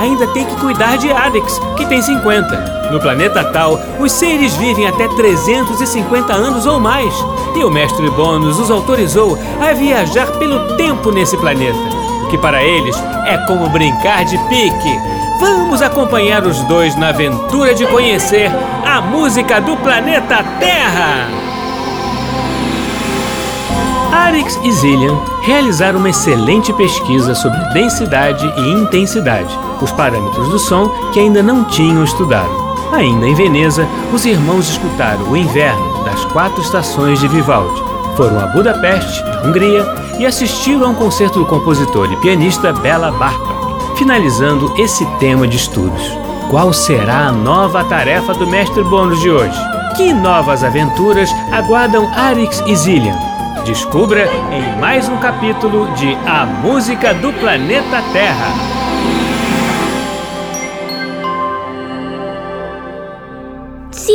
ainda tem que cuidar de Alex, que tem 50. No planeta Tal, os seres vivem até 350 anos ou mais, e o mestre Bônus os autorizou a viajar pelo tempo nesse planeta, o que para eles é como brincar de pique. Vamos acompanhar os dois na aventura de conhecer a música do planeta Terra! Arix e Zillian realizaram uma excelente pesquisa sobre densidade e intensidade, os parâmetros do som que ainda não tinham estudado. Ainda em Veneza, os irmãos escutaram o inverno das quatro estações de Vivaldi. Foram a Budapeste, na Hungria, e assistiram a um concerto do compositor e pianista Bela Bartok, finalizando esse tema de estudos. Qual será a nova tarefa do mestre bônus de hoje? Que novas aventuras aguardam Arix e Zillian? Descubra em mais um capítulo de A Música do Planeta Terra.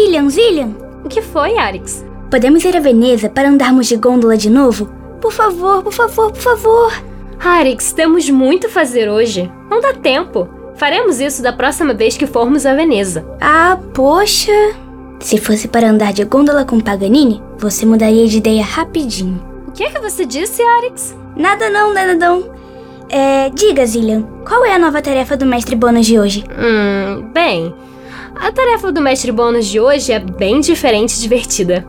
Zillian, Zillian, O que foi, Arix? podemos ir a Veneza para andarmos de gôndola de novo? Por favor, por favor, por favor. Arix, temos muito a fazer hoje. Não dá tempo. Faremos isso da próxima vez que formos a Veneza. Ah, poxa. Se fosse para andar de gôndola com Paganini, você mudaria de ideia rapidinho. O que é que você disse, Arix? Nada não, nada não. É, diga, Zillian, qual é a nova tarefa do mestre Bônus de hoje? Hum, bem. A tarefa do mestre bônus de hoje é bem diferente e divertida.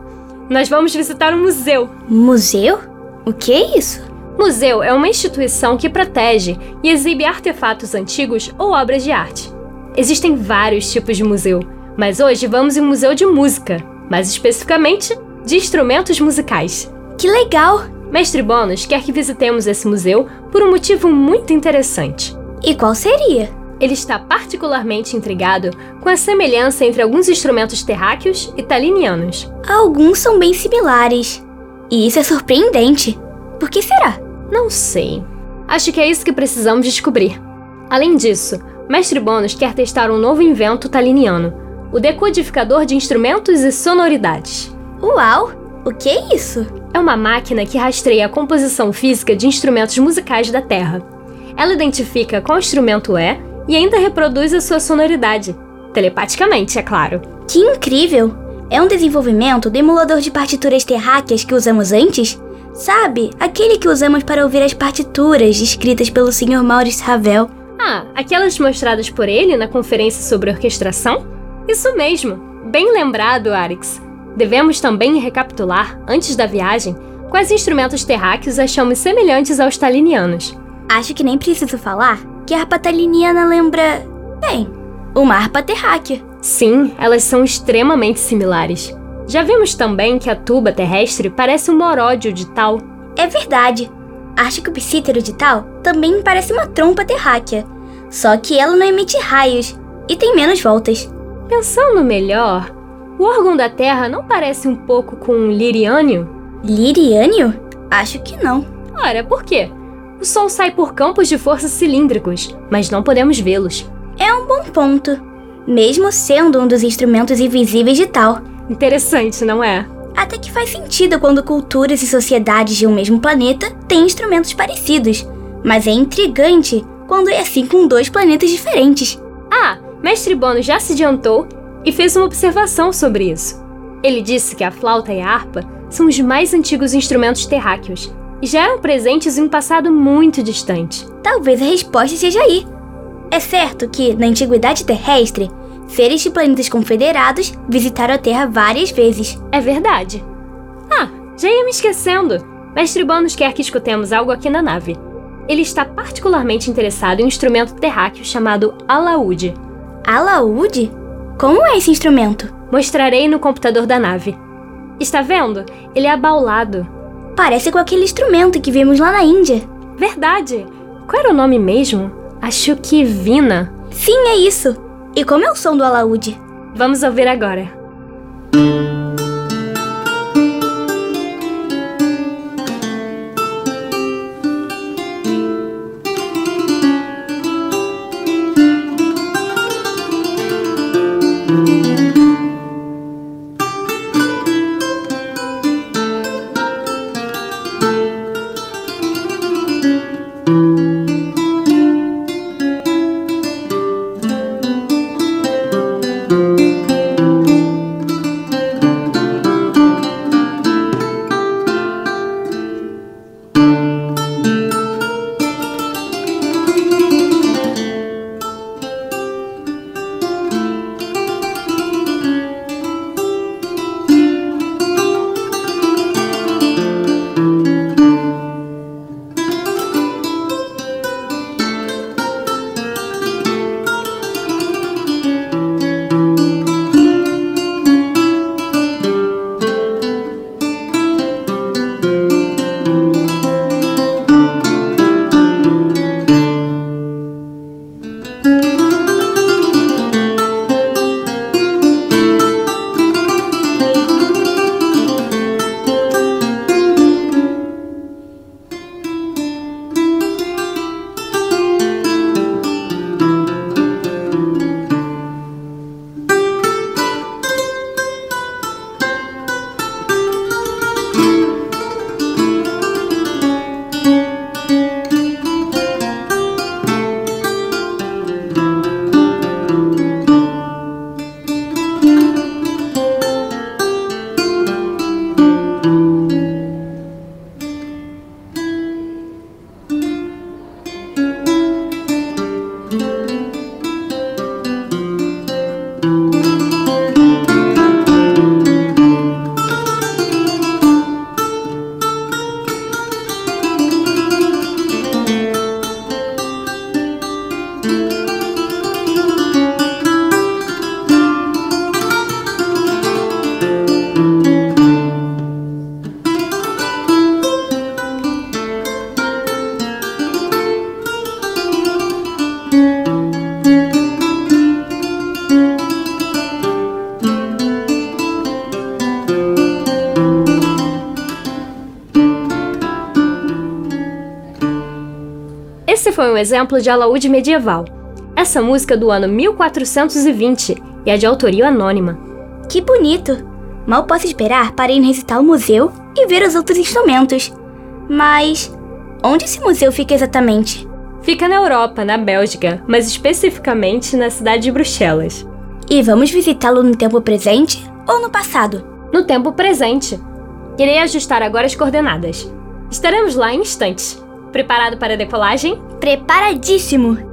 Nós vamos visitar um museu. Museu? O que é isso? Museu é uma instituição que protege e exibe artefatos antigos ou obras de arte. Existem vários tipos de museu, mas hoje vamos em um museu de música, mais especificamente de instrumentos musicais. Que legal! Mestre Bônus quer que visitemos esse museu por um motivo muito interessante. E qual seria? Ele está particularmente intrigado com a semelhança entre alguns instrumentos terráqueos e talinianos. Alguns são bem similares. E isso é surpreendente. Por que será? Não sei. Acho que é isso que precisamos descobrir. Além disso, Mestre Bônus quer testar um novo invento taliniano, o decodificador de instrumentos e sonoridades. Uau! O que é isso? É uma máquina que rastreia a composição física de instrumentos musicais da Terra. Ela identifica qual instrumento é e ainda reproduz a sua sonoridade. Telepaticamente, é claro. Que incrível! É um desenvolvimento do emulador de partituras terráqueas que usamos antes? Sabe, aquele que usamos para ouvir as partituras escritas pelo Sr. Maurice Ravel. Ah, aquelas mostradas por ele na conferência sobre orquestração? Isso mesmo! Bem lembrado, Arix. Devemos também recapitular, antes da viagem, quais instrumentos terráqueos achamos semelhantes aos talinianos. Acho que nem preciso falar que a harpa taliniana lembra. Bem, uma harpa terráquea. Sim, elas são extremamente similares. Já vimos também que a tuba terrestre parece um moródio de tal. É verdade. Acho que o psítero de tal também parece uma trompa terráquea. Só que ela não emite raios e tem menos voltas. Pensando melhor, o órgão da Terra não parece um pouco com um liriânio? Liriânio? Acho que não. Ora, por quê? O Sol sai por campos de força cilíndricos, mas não podemos vê-los. É um bom ponto. Mesmo sendo um dos instrumentos invisíveis de tal. Interessante, não é? Até que faz sentido quando culturas e sociedades de um mesmo planeta têm instrumentos parecidos. Mas é intrigante quando é assim com dois planetas diferentes. Ah, Mestre Bono já se adiantou e fez uma observação sobre isso. Ele disse que a flauta e a harpa são os mais antigos instrumentos terráqueos já eram presentes em um passado muito distante. Talvez a resposta seja aí. É certo que, na antiguidade terrestre, seres de planetas confederados visitaram a Terra várias vezes. É verdade. Ah, já ia me esquecendo. Mestre Bônus quer que escutemos algo aqui na nave. Ele está particularmente interessado em um instrumento terráqueo chamado alaúde. Alaúde? Como é esse instrumento? Mostrarei no computador da nave. Está vendo? Ele é abaulado. Parece com aquele instrumento que vimos lá na Índia. Verdade. Qual era o nome mesmo? Acho que Vina. Sim, é isso. E como é o som do alaúde? Vamos ouvir agora. Um exemplo de alaúde medieval. Essa música é do ano 1420 e é de autoria anônima. Que bonito! Mal posso esperar para ir visitar o museu e ver os outros instrumentos. Mas onde esse museu fica exatamente? Fica na Europa, na Bélgica, mas especificamente na cidade de Bruxelas. E vamos visitá-lo no tempo presente ou no passado? No tempo presente. Irei ajustar agora as coordenadas. Estaremos lá em instantes. Preparado para a decolagem? Preparadíssimo!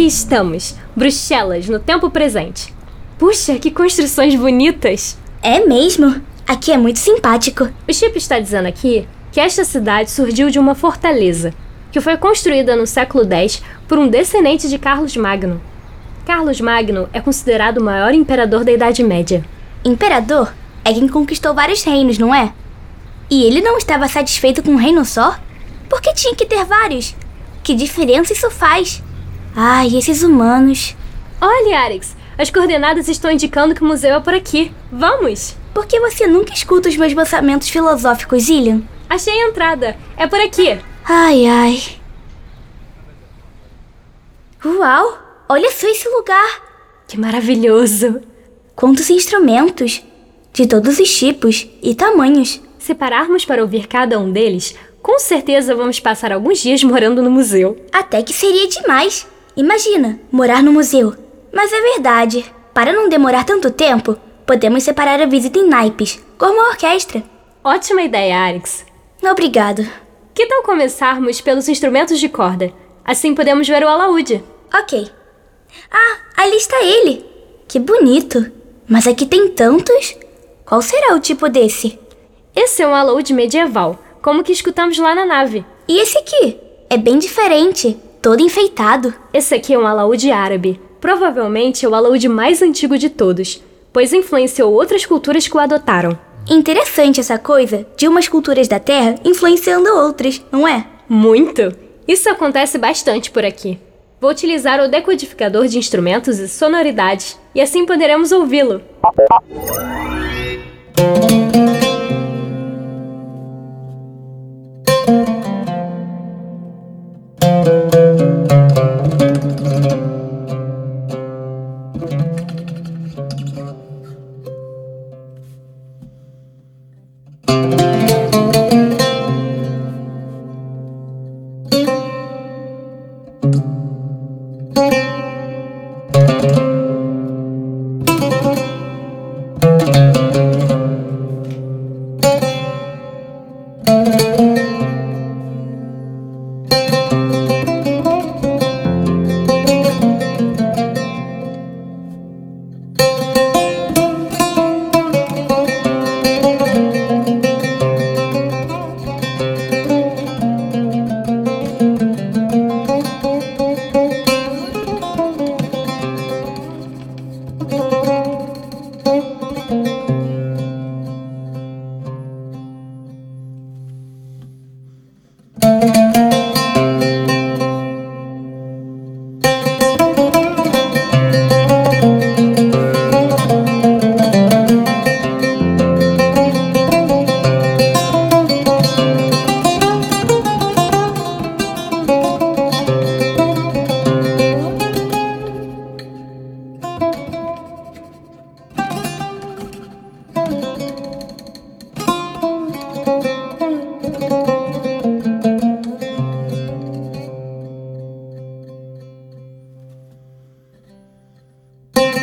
Aqui estamos, Bruxelas, no tempo presente. Puxa, que construções bonitas! É mesmo? Aqui é muito simpático. O Chip está dizendo aqui que esta cidade surgiu de uma fortaleza, que foi construída no século X por um descendente de Carlos Magno. Carlos Magno é considerado o maior imperador da Idade Média. Imperador é quem conquistou vários reinos, não é? E ele não estava satisfeito com um reino só? Por que tinha que ter vários? Que diferença isso faz? Ai, esses humanos. Olha, Arix, as coordenadas estão indicando que o museu é por aqui. Vamos! Por que você nunca escuta os meus pensamentos filosóficos, Ilian? Achei a entrada. É por aqui. Ai, ai. Uau! Olha só esse lugar! Que maravilhoso! Quantos instrumentos! De todos os tipos e tamanhos. Se pararmos para ouvir cada um deles, com certeza vamos passar alguns dias morando no museu. Até que seria demais. Imagina, morar no museu. Mas é verdade. Para não demorar tanto tempo, podemos separar a visita em naipes, como a orquestra. Ótima ideia, Arix. Obrigado. Que tal começarmos pelos instrumentos de corda? Assim podemos ver o alaúde. Ok. Ah, ali está ele. Que bonito. Mas aqui tem tantos. Qual será o tipo desse? Esse é um alaúde medieval, como que escutamos lá na nave. E esse aqui? É bem diferente, todo enfeitado. Esse aqui é um alaúde árabe. Provavelmente é o alaúde mais antigo de todos, pois influenciou outras culturas que o adotaram. Interessante essa coisa de umas culturas da Terra influenciando outras, não é? Muito! Isso acontece bastante por aqui. Vou utilizar o decodificador de instrumentos e sonoridades, e assim poderemos ouvi-lo.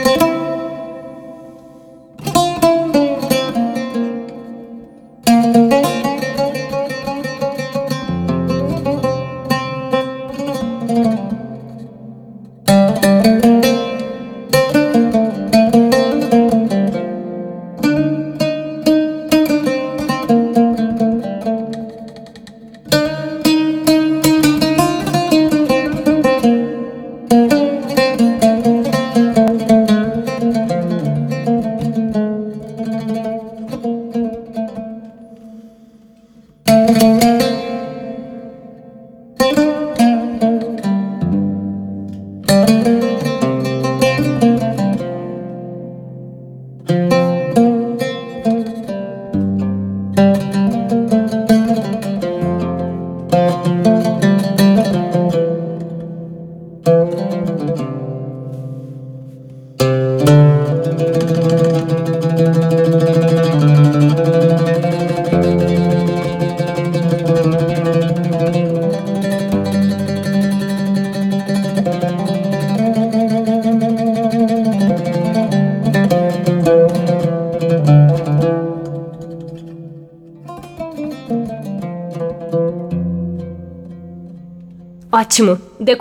Ótimo! O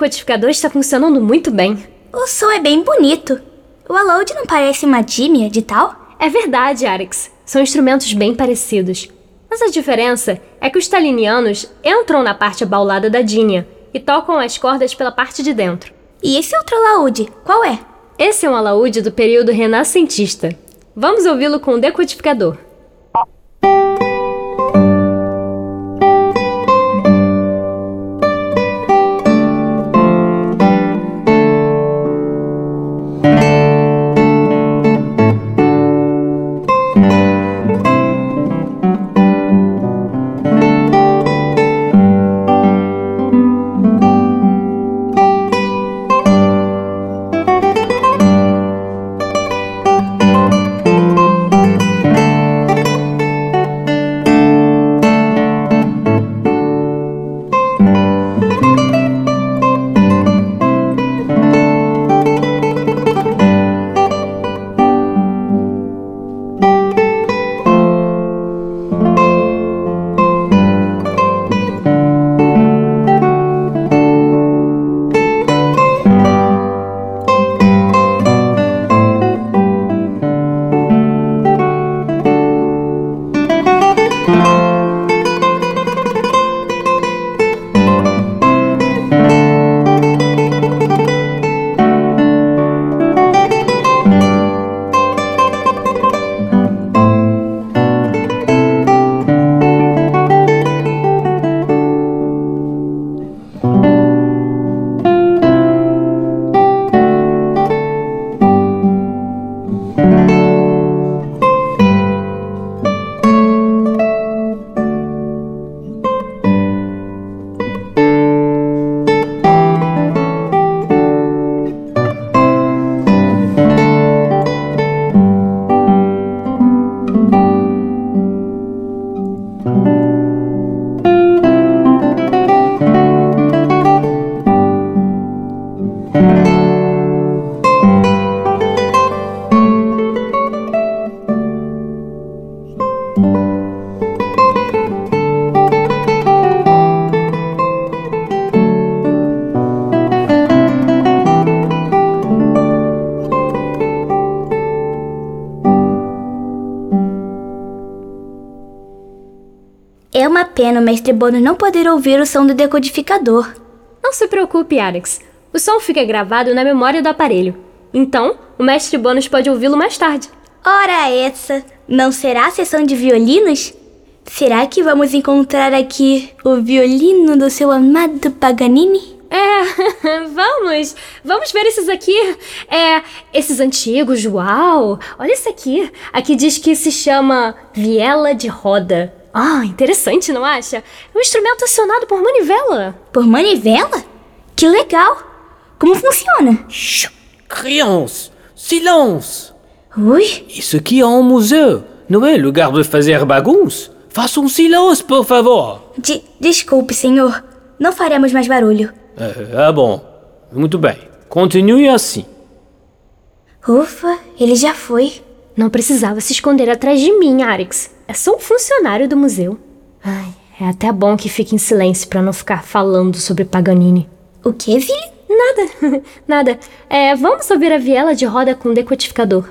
decodificador está funcionando muito bem. O som é bem bonito. O Aloud não parece uma dímia de tal? É verdade, Arix. São instrumentos bem parecidos. Mas a diferença é que os talinianos entram na parte abaulada da dínia e tocam as cordas pela parte de dentro. E esse outro alaúde, qual é? Esse é um alaúde do período renascentista. Vamos ouvi-lo com o decodificador. Pena o mestre Bono não poder ouvir o som do decodificador. Não se preocupe, Alex. O som fica gravado na memória do aparelho. Então, o mestre Bônus pode ouvi-lo mais tarde. Ora essa, não será a sessão de violinos? Será que vamos encontrar aqui o violino do seu amado Paganini? É, vamos! Vamos ver esses aqui. É, esses antigos, uau! Olha esse aqui. Aqui diz que se chama viela de roda. Ah, interessante, não acha? É um instrumento acionado por manivela. Por manivela? Que legal! Como funciona? Chut, crianças, silence! Ui, Isso aqui é um museu, não é lugar de fazer bagunça. Façam silêncio, por favor. de desculpe, senhor. Não faremos mais barulho. Ah, ah, bom, muito bem. Continue assim. Ufa, ele já foi. Não precisava se esconder atrás de mim, Arix. É só um funcionário do museu. Ai, é até bom que fique em silêncio para não ficar falando sobre Paganini. O que, Vili? Nada, nada. É, vamos ouvir a viela de roda com decodificador.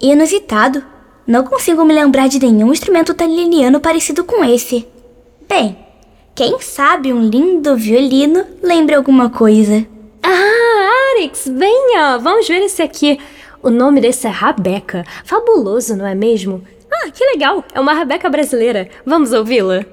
Inusitado. Não consigo me lembrar de nenhum instrumento italiano parecido com esse. Bem, quem sabe um lindo violino lembra alguma coisa. Ah, Arix, venha! Vamos ver esse aqui. O nome desse é Rabeca. Fabuloso, não é mesmo? Ah, que legal! É uma Rabeca brasileira. Vamos ouvi-la?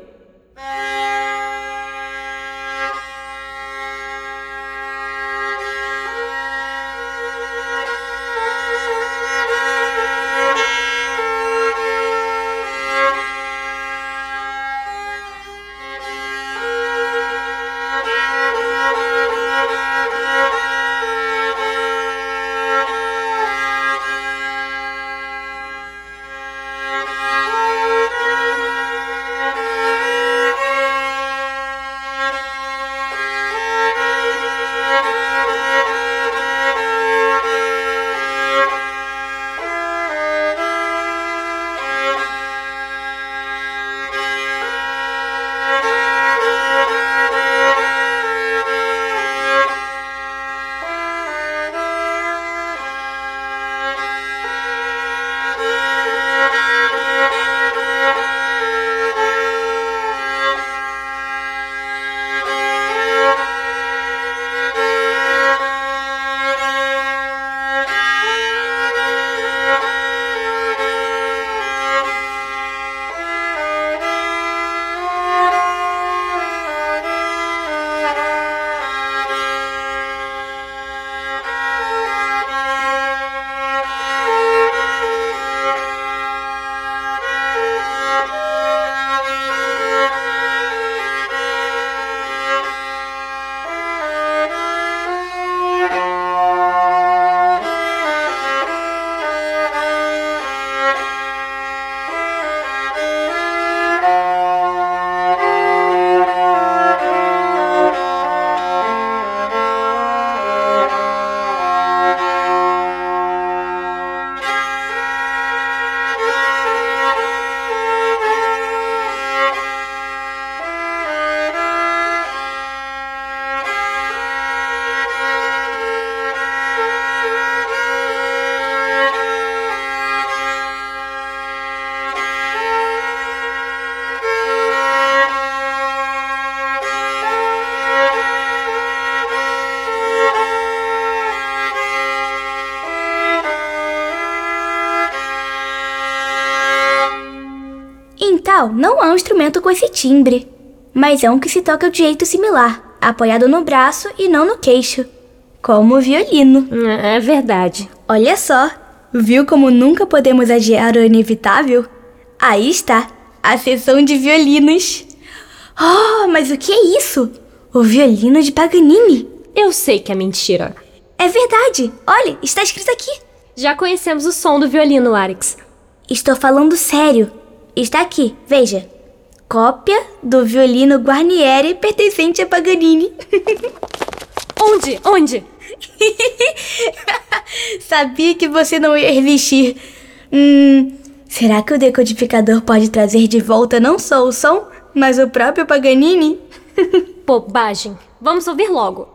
Não é um instrumento com esse timbre, mas é um que se toca de jeito similar, apoiado no braço e não no queixo, como o violino. É verdade. Olha só, viu como nunca podemos adiar o inevitável? Aí está, a sessão de violinos. Oh, mas o que é isso? O violino de Paganini. Eu sei que é mentira. É verdade. Olha, está escrito aqui. Já conhecemos o som do violino, Arix. Estou falando sério. Está aqui, veja. Cópia do violino Guarnieri pertencente a Paganini. Onde? Onde? Sabia que você não ia resistir. Hum, será que o decodificador pode trazer de volta não só o som, mas o próprio Paganini? Bobagem. Vamos ouvir logo.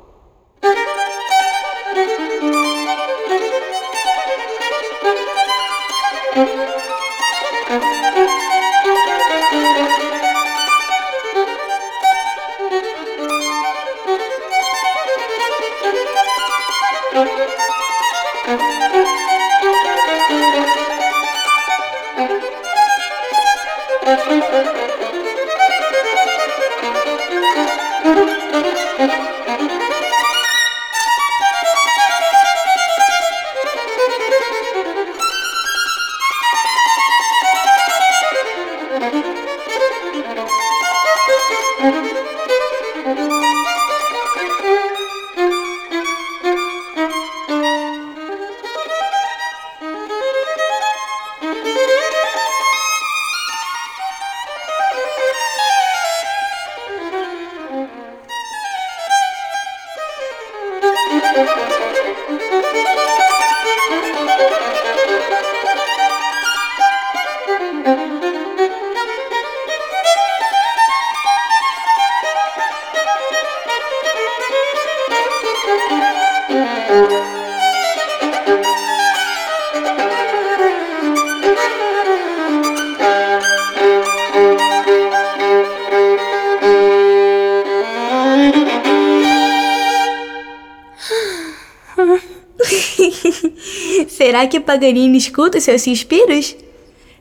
Será que Paganini escuta seus suspiros?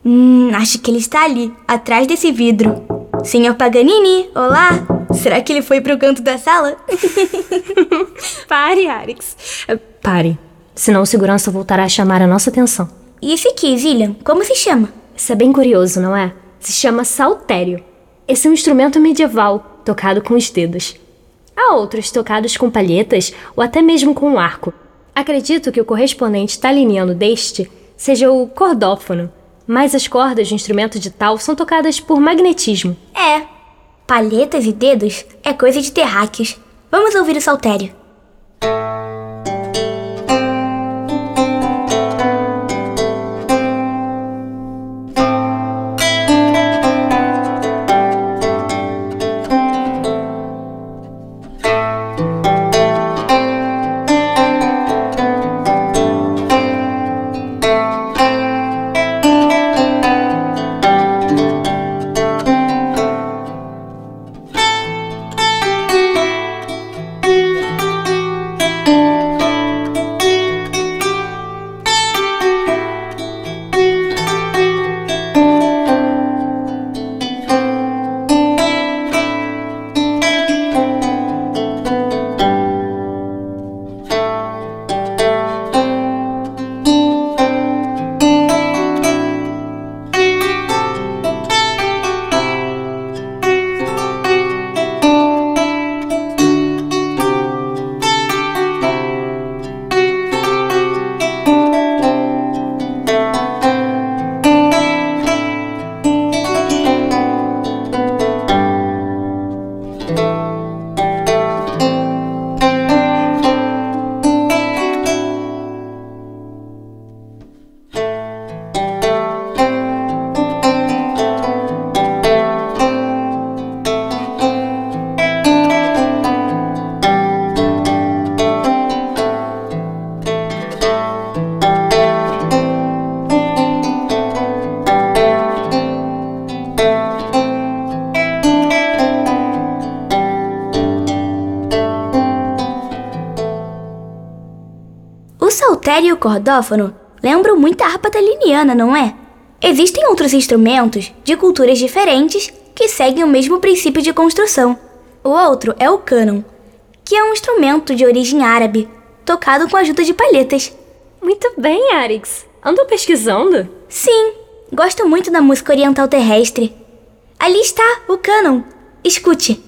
Hum, acho que ele está ali, atrás desse vidro. Senhor Paganini, olá! Será que ele foi pro canto da sala? Pare, Arix. É, Pare. Senão o segurança voltará a chamar a nossa atenção. E esse aqui, Zillian, como se chama? Isso é bem curioso, não é? Se chama saltério. Esse é um instrumento medieval, tocado com os dedos. Há outros tocados com palhetas ou até mesmo com um arco. Acredito que o correspondente taliniano deste seja o cordófono, mas as cordas do instrumento de tal são tocadas por magnetismo. É. Palhetas e dedos é coisa de terráqueos. Vamos ouvir o saltério. O saltério o cordófono lembram muito a harpa taliniana, não é? Existem outros instrumentos de culturas diferentes que seguem o mesmo princípio de construção. O outro é o cânon, que é um instrumento de origem árabe, tocado com a ajuda de palhetas. Muito bem, Arix. Andou pesquisando? Sim, gosto muito da música oriental terrestre. Ali está o cânon. Escute.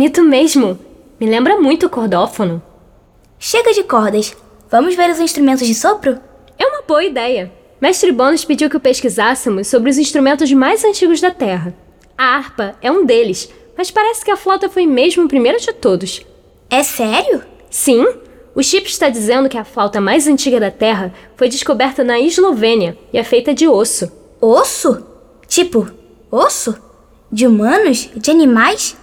Bonito mesmo. Me lembra muito o cordófono. Chega de cordas. Vamos ver os instrumentos de sopro? É uma boa ideia. Mestre Bônus pediu que pesquisássemos sobre os instrumentos mais antigos da Terra. A harpa é um deles, mas parece que a flauta foi mesmo o primeiro de todos. É sério? Sim, o Chip está dizendo que a flauta mais antiga da Terra foi descoberta na Eslovênia e é feita de osso. Osso? Tipo, osso? De humanos? De animais?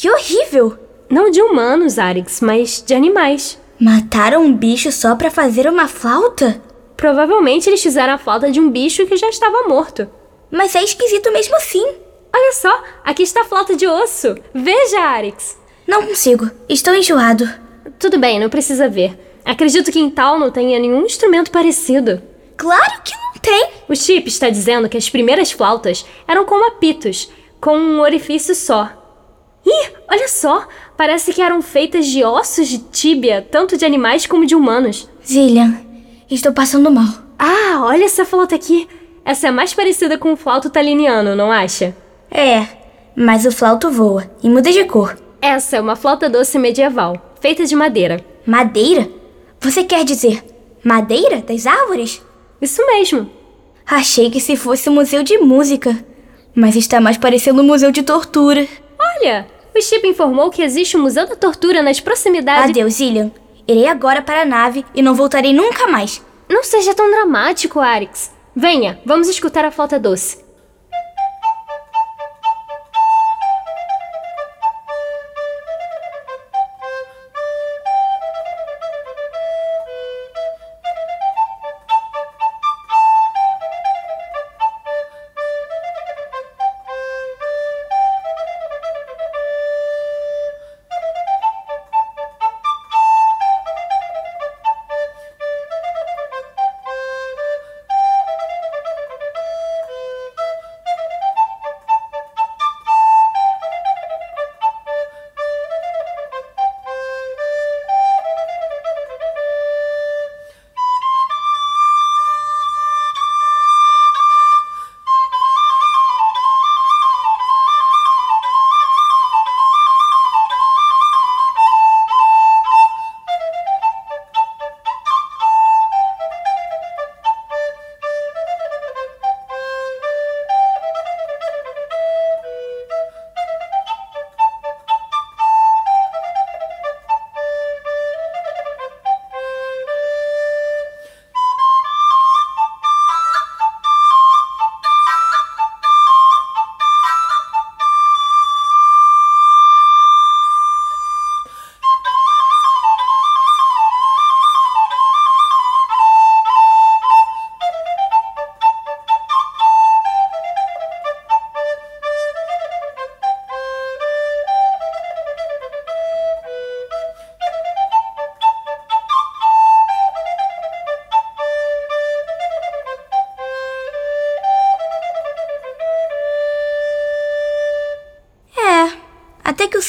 Que horrível! Não de humanos, Arix, mas de animais. Mataram um bicho só pra fazer uma flauta? Provavelmente eles fizeram a flauta de um bicho que já estava morto. Mas é esquisito mesmo assim. Olha só, aqui está a flauta de osso. Veja, Arix. Não consigo. Estou enjoado. Tudo bem, não precisa ver. Acredito que em tal não tenha nenhum instrumento parecido. Claro que não tem. O Chip está dizendo que as primeiras flautas eram como apitos, com um orifício só. Ih, olha só! Parece que eram feitas de ossos de tíbia, tanto de animais como de humanos. Zillian, estou passando mal. Ah, olha essa flauta aqui. Essa é mais parecida com o flauto taliniano, não acha? É, mas o flauto voa e muda de cor. Essa é uma flauta doce medieval, feita de madeira. Madeira? Você quer dizer madeira das árvores? Isso mesmo. Achei que se fosse museu de música, mas está mais parecendo um museu de tortura. Olha, o Chip informou que existe um museu da tortura nas proximidades. Adeus, Zillian. Irei agora para a nave e não voltarei nunca mais. Não seja tão dramático, Arix. Venha, vamos escutar a flauta doce.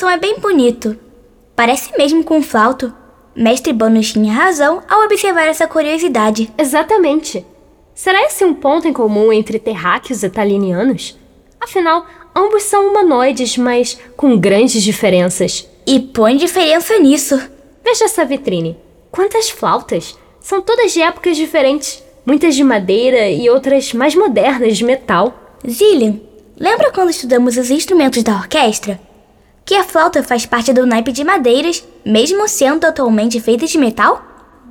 Som é bem bonito. Parece mesmo com um flauto. Mestre Bonus tinha razão ao observar essa curiosidade. Exatamente. Será esse um ponto em comum entre terráqueos e talinianos? Afinal, ambos são humanoides, mas com grandes diferenças. E põe diferença nisso. Veja essa vitrine. Quantas flautas! São todas de épocas diferentes. Muitas de madeira e outras mais modernas de metal. Zillian, lembra quando estudamos os instrumentos da orquestra? Que a flauta faz parte do naipe de madeiras, mesmo sendo atualmente feita de metal?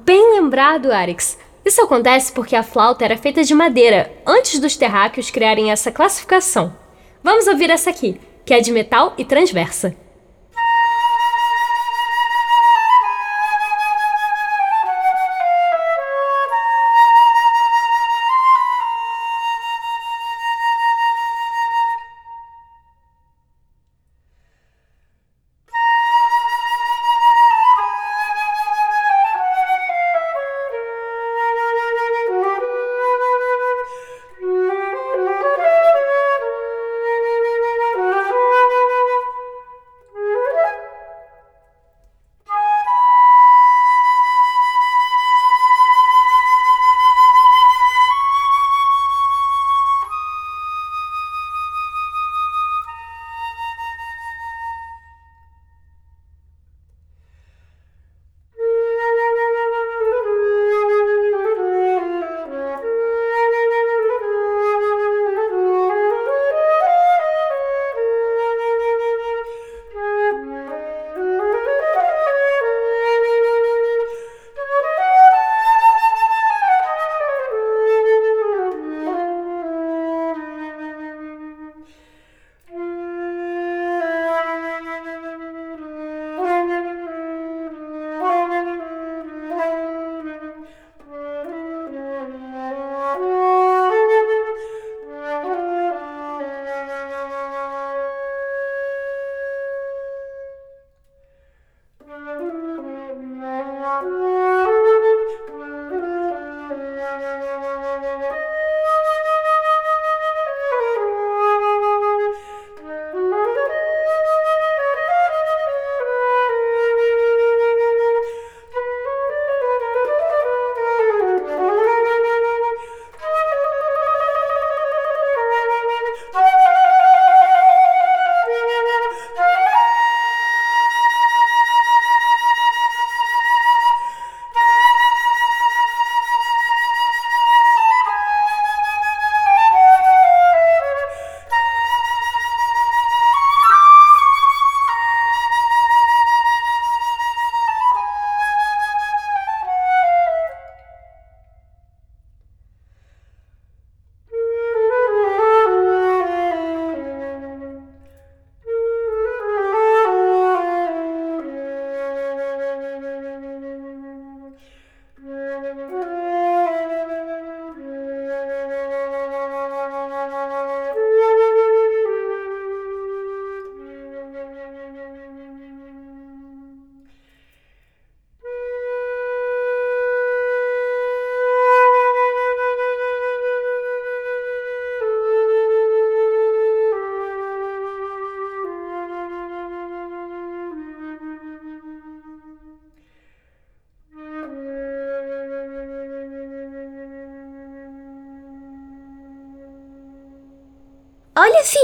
Bem lembrado, Arix. Isso acontece porque a flauta era feita de madeira antes dos terráqueos criarem essa classificação. Vamos ouvir essa aqui, que é de metal e transversa.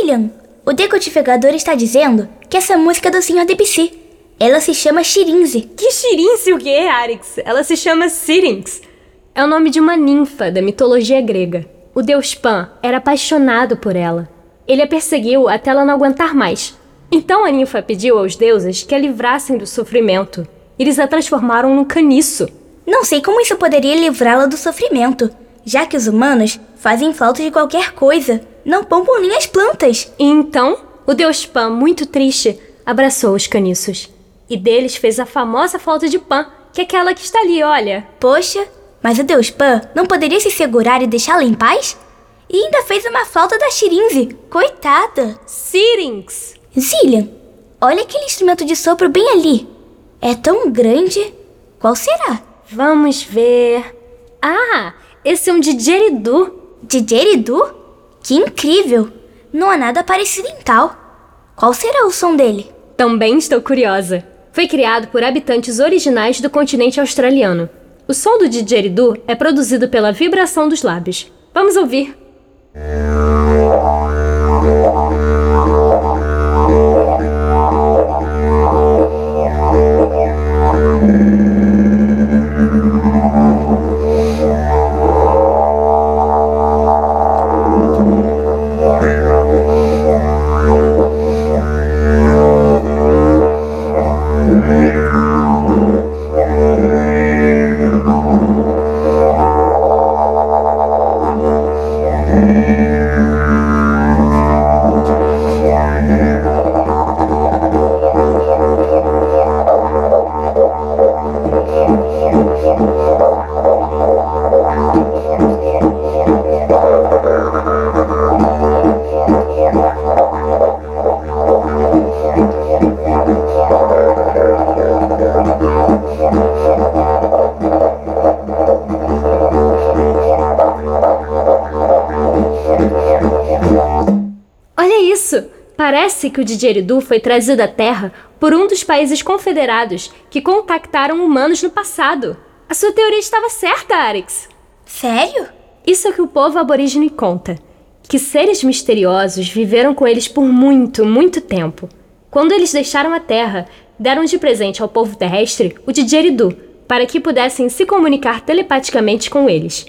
Cillian, o decodificador está dizendo que essa música é do Sr. Debussy. Ela se chama Shirinze. Que Shirinze o quê, Arix? Ela se chama Syrinx. É o nome de uma ninfa da mitologia grega. O deus Pan era apaixonado por ela. Ele a perseguiu até ela não aguentar mais. Então a ninfa pediu aos deuses que a livrassem do sofrimento. Eles a transformaram num caniço. Não sei como isso poderia livrá-la do sofrimento, já que os humanos fazem falta de qualquer coisa, não poupam nem as plantas. E então, o deus Pan, muito triste, abraçou os caniços. E deles fez a famosa falta de Pan, que é aquela que está ali, olha. Poxa, mas o deus Pan não poderia se segurar e deixá-la em paz? E ainda fez uma falta da Shirinze. Coitada. Syrinx. Zillian, olha aquele instrumento de sopro bem ali. É tão grande. Qual será? Vamos ver. Ah, esse é um didgeridoo. Didgeridoo? Que incrível! Não há nada parecido em tal. Qual será o som dele? Também estou curiosa. Foi criado por habitantes originais do continente australiano. O som do didgeridoo é produzido pela vibração dos lábios. Vamos ouvir. Que o didgeridoo foi trazido à Terra por um dos países confederados que contactaram humanos no passado. A sua teoria estava certa, Arix. Sério? Isso é o que o povo aborígene conta. Que seres misteriosos viveram com eles por muito, muito tempo. Quando eles deixaram a Terra, deram de presente ao povo terrestre o didgeridoo, para que pudessem se comunicar telepaticamente com eles.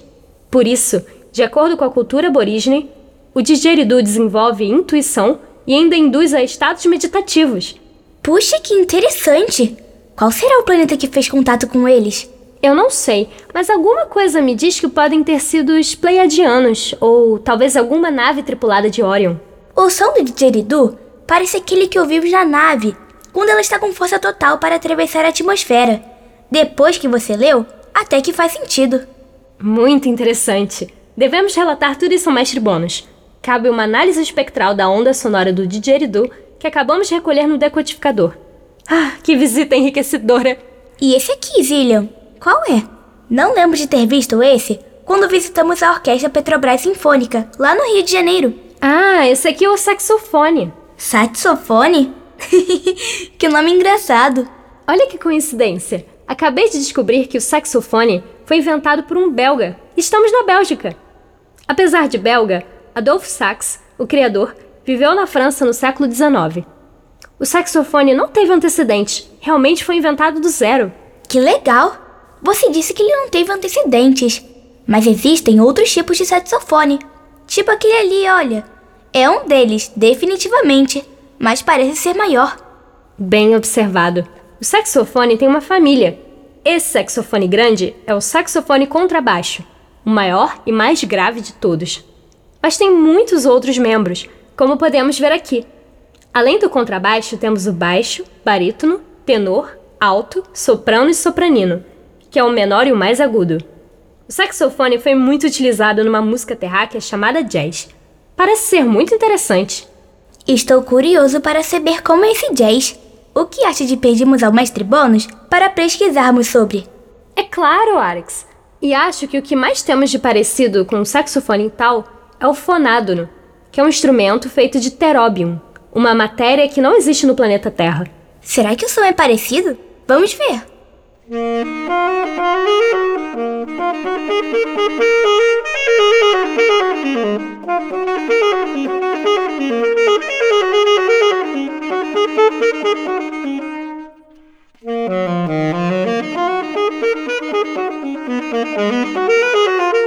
Por isso, de acordo com a cultura aborígene, o didgeridoo desenvolve intuição e ainda induz a estados meditativos. Puxa, que interessante! Qual será o planeta que fez contato com eles? Eu não sei, mas alguma coisa me diz que podem ter sido os Pleiadianos, ou talvez alguma nave tripulada de Orion. O som do didgeridoo parece aquele que ouvimos na nave, quando ela está com força total para atravessar a atmosfera. Depois que você leu, até que faz sentido. Muito interessante. Devemos relatar tudo isso ao mestre Bônus. Cabe uma análise espectral da onda sonora do didgeridoo que acabamos de recolher no decodificador. Ah, que visita enriquecedora! E esse aqui, Zillion, qual é? Não lembro de ter visto esse quando visitamos a Orquestra Petrobras Sinfônica, lá no Rio de Janeiro. Ah, esse aqui é o saxofone. Saxofone? que nome engraçado. Olha que coincidência. Acabei de descobrir que o saxofone foi inventado por um belga. Estamos na Bélgica. Apesar de belga, Adolphe Sax, o criador, viveu na França no século XIX. O saxofone não teve antecedentes, realmente foi inventado do zero. Que legal! Você disse que ele não teve antecedentes, mas existem outros tipos de saxofone. Tipo aquele ali, olha. É um deles, definitivamente, mas parece ser maior. Bem observado. O saxofone tem uma família. Esse saxofone grande é o saxofone contrabaixo, o maior e mais grave de todos. Mas tem muitos outros membros, como podemos ver aqui. Além do contrabaixo, temos o baixo, barítono, tenor, alto, soprano e sopranino, que é o menor e o mais agudo. O saxofone foi muito utilizado numa música terráquea chamada jazz. Parece ser muito interessante. Estou curioso para saber como é esse jazz. O que acha de pedirmos ao mestre Bônus para pesquisarmos sobre? É claro, Alex. E acho que o que mais temos de parecido com o saxofone tal é o fonádono, que é um instrumento feito de teróbium, uma matéria que não existe no planeta Terra. Será que o som é parecido? Vamos ver!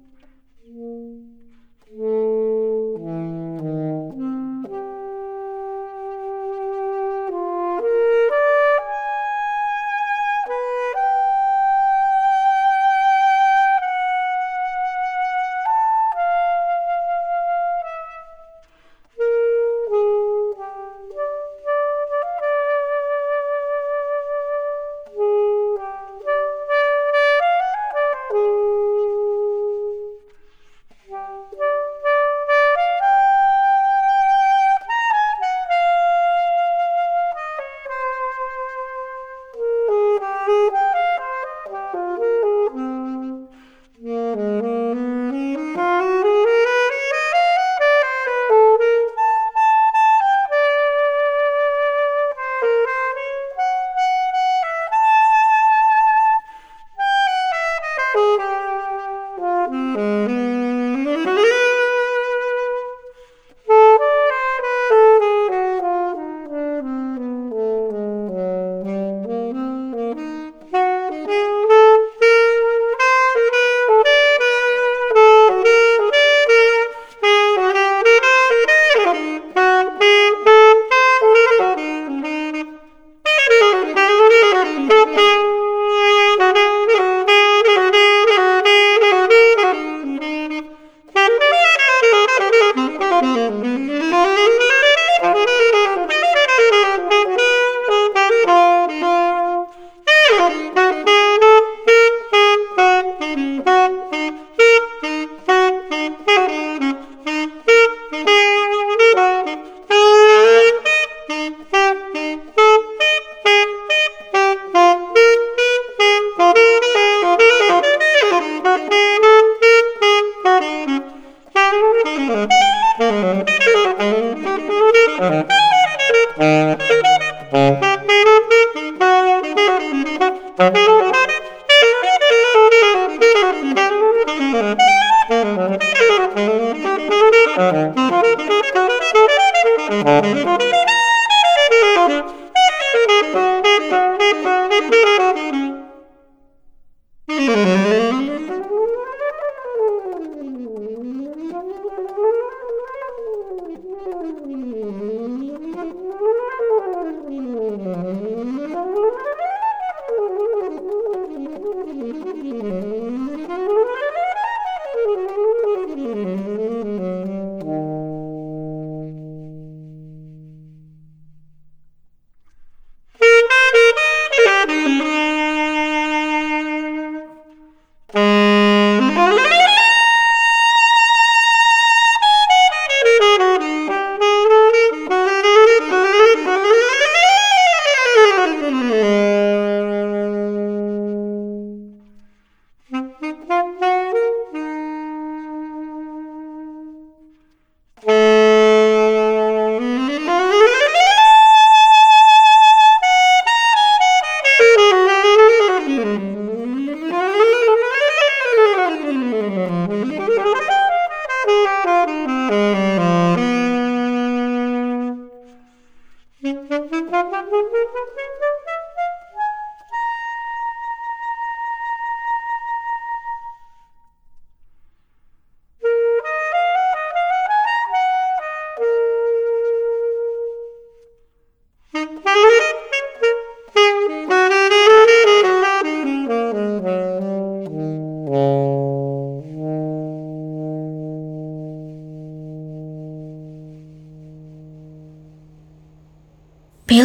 Mm-hmm.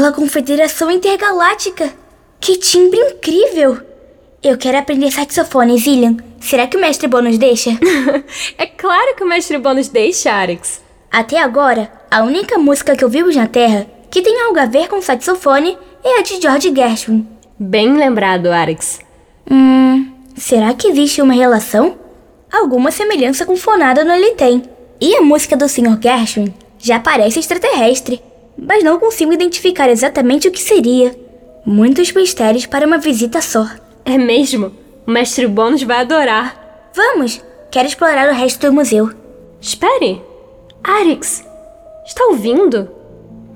Pela Confederação Intergaláctica! Que timbre incrível! Eu quero aprender saxofone, Zillian. Será que o mestre Bônus deixa? é claro que o mestre Bônus deixa, Arix. Até agora, a única música que ouvimos na Terra que tem algo a ver com saxofone é a de George Gershwin. Bem lembrado, Arix. Hum, será que existe uma relação? Alguma semelhança com Fonada ele tem. E a música do Sr. Gershwin já parece extraterrestre mas não consigo identificar exatamente o que seria. Muitos mistérios para uma visita só. É mesmo? O mestre Bônus vai adorar. Vamos! Quero explorar o resto do museu. Espere! Arix, está ouvindo?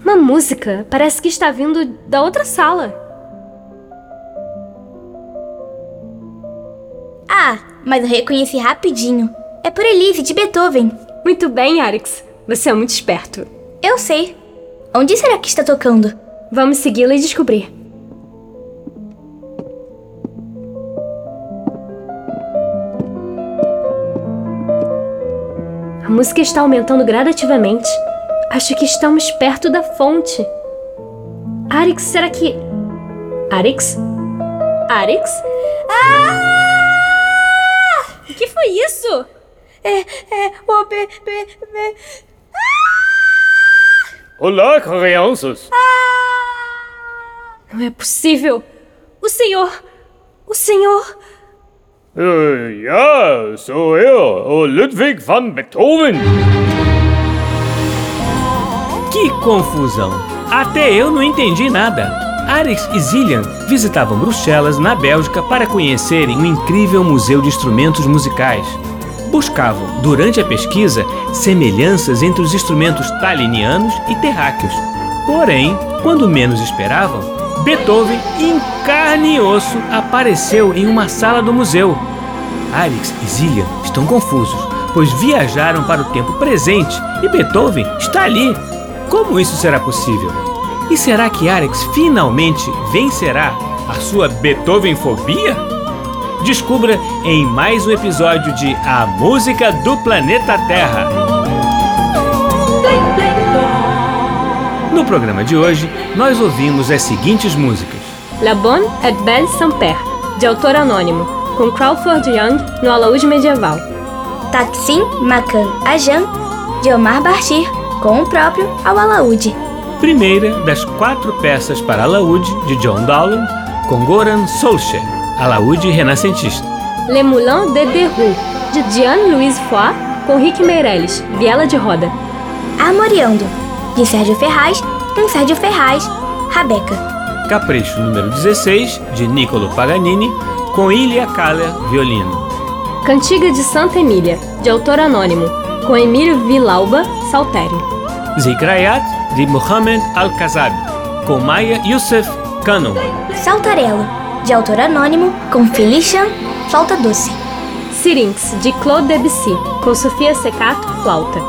Uma música parece que está vindo da outra sala. Ah, mas eu reconheci rapidinho. É por Elise, de Beethoven. Muito bem, Arix. Você é muito esperto. Eu sei. Onde será que está tocando? Vamos segui-la e descobrir. A música está aumentando gradativamente. Acho que estamos perto da fonte. Arix, será que. Arix? Arix? Ah! O que foi isso? É, é, o B, B, B. Olá, crianças! Não é possível! O senhor! O senhor! Uh, ja, sou eu, o Ludwig van Beethoven. Que confusão! Até eu não entendi nada. Arix e Zillian visitavam Bruxelas, na Bélgica, para conhecerem um incrível museu de instrumentos musicais buscavam, durante a pesquisa, semelhanças entre os instrumentos talinianos e terráqueos. Porém, quando menos esperavam, Beethoven, em carne e osso, apareceu em uma sala do museu. Arix e Zillian estão confusos, pois viajaram para o tempo presente e Beethoven está ali. Como isso será possível? E será que Arix finalmente vencerá a sua Beethovenfobia? Descubra em mais um episódio de A Música do Planeta Terra. No programa de hoje, nós ouvimos as seguintes músicas: La Bonne et Belle Saint-Père, de autor anônimo, com Crawford Young no alaúde medieval. Taksim Makan Ajan, de Omar Bashir, com o próprio ao alaúde. Primeira das quatro peças para alaúde de John Dowland, com Goran Solskjaer, alaúde renascentista. Le Moulin de Derou, de Diane-Louise Foy, com Rick Meirelles, viela de roda. Armoriando, de Sérgio Ferraz, com Sérgio Ferraz, Rabeca. Capricho número 16, de Niccolo Paganini, com Ilia Kaller, violino. Cantiga de Santa Emília, de autor anônimo, com Emílio Vilauba, saltério. Zikrayat, de Mohamed Al-Kazabi, com Maya Youssef Kanon. Saltarello, de autor anônimo, com Felician, flauta doce. Syrinx, de Claude Debussy, com Sofia Secato, flauta.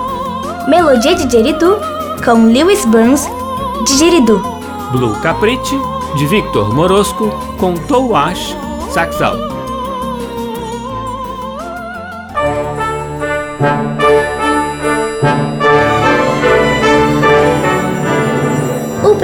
Melodia de Diridu, com Lewis Burns, de Diridu. Blue Capricci, de Victor Morosco, com Touash, sax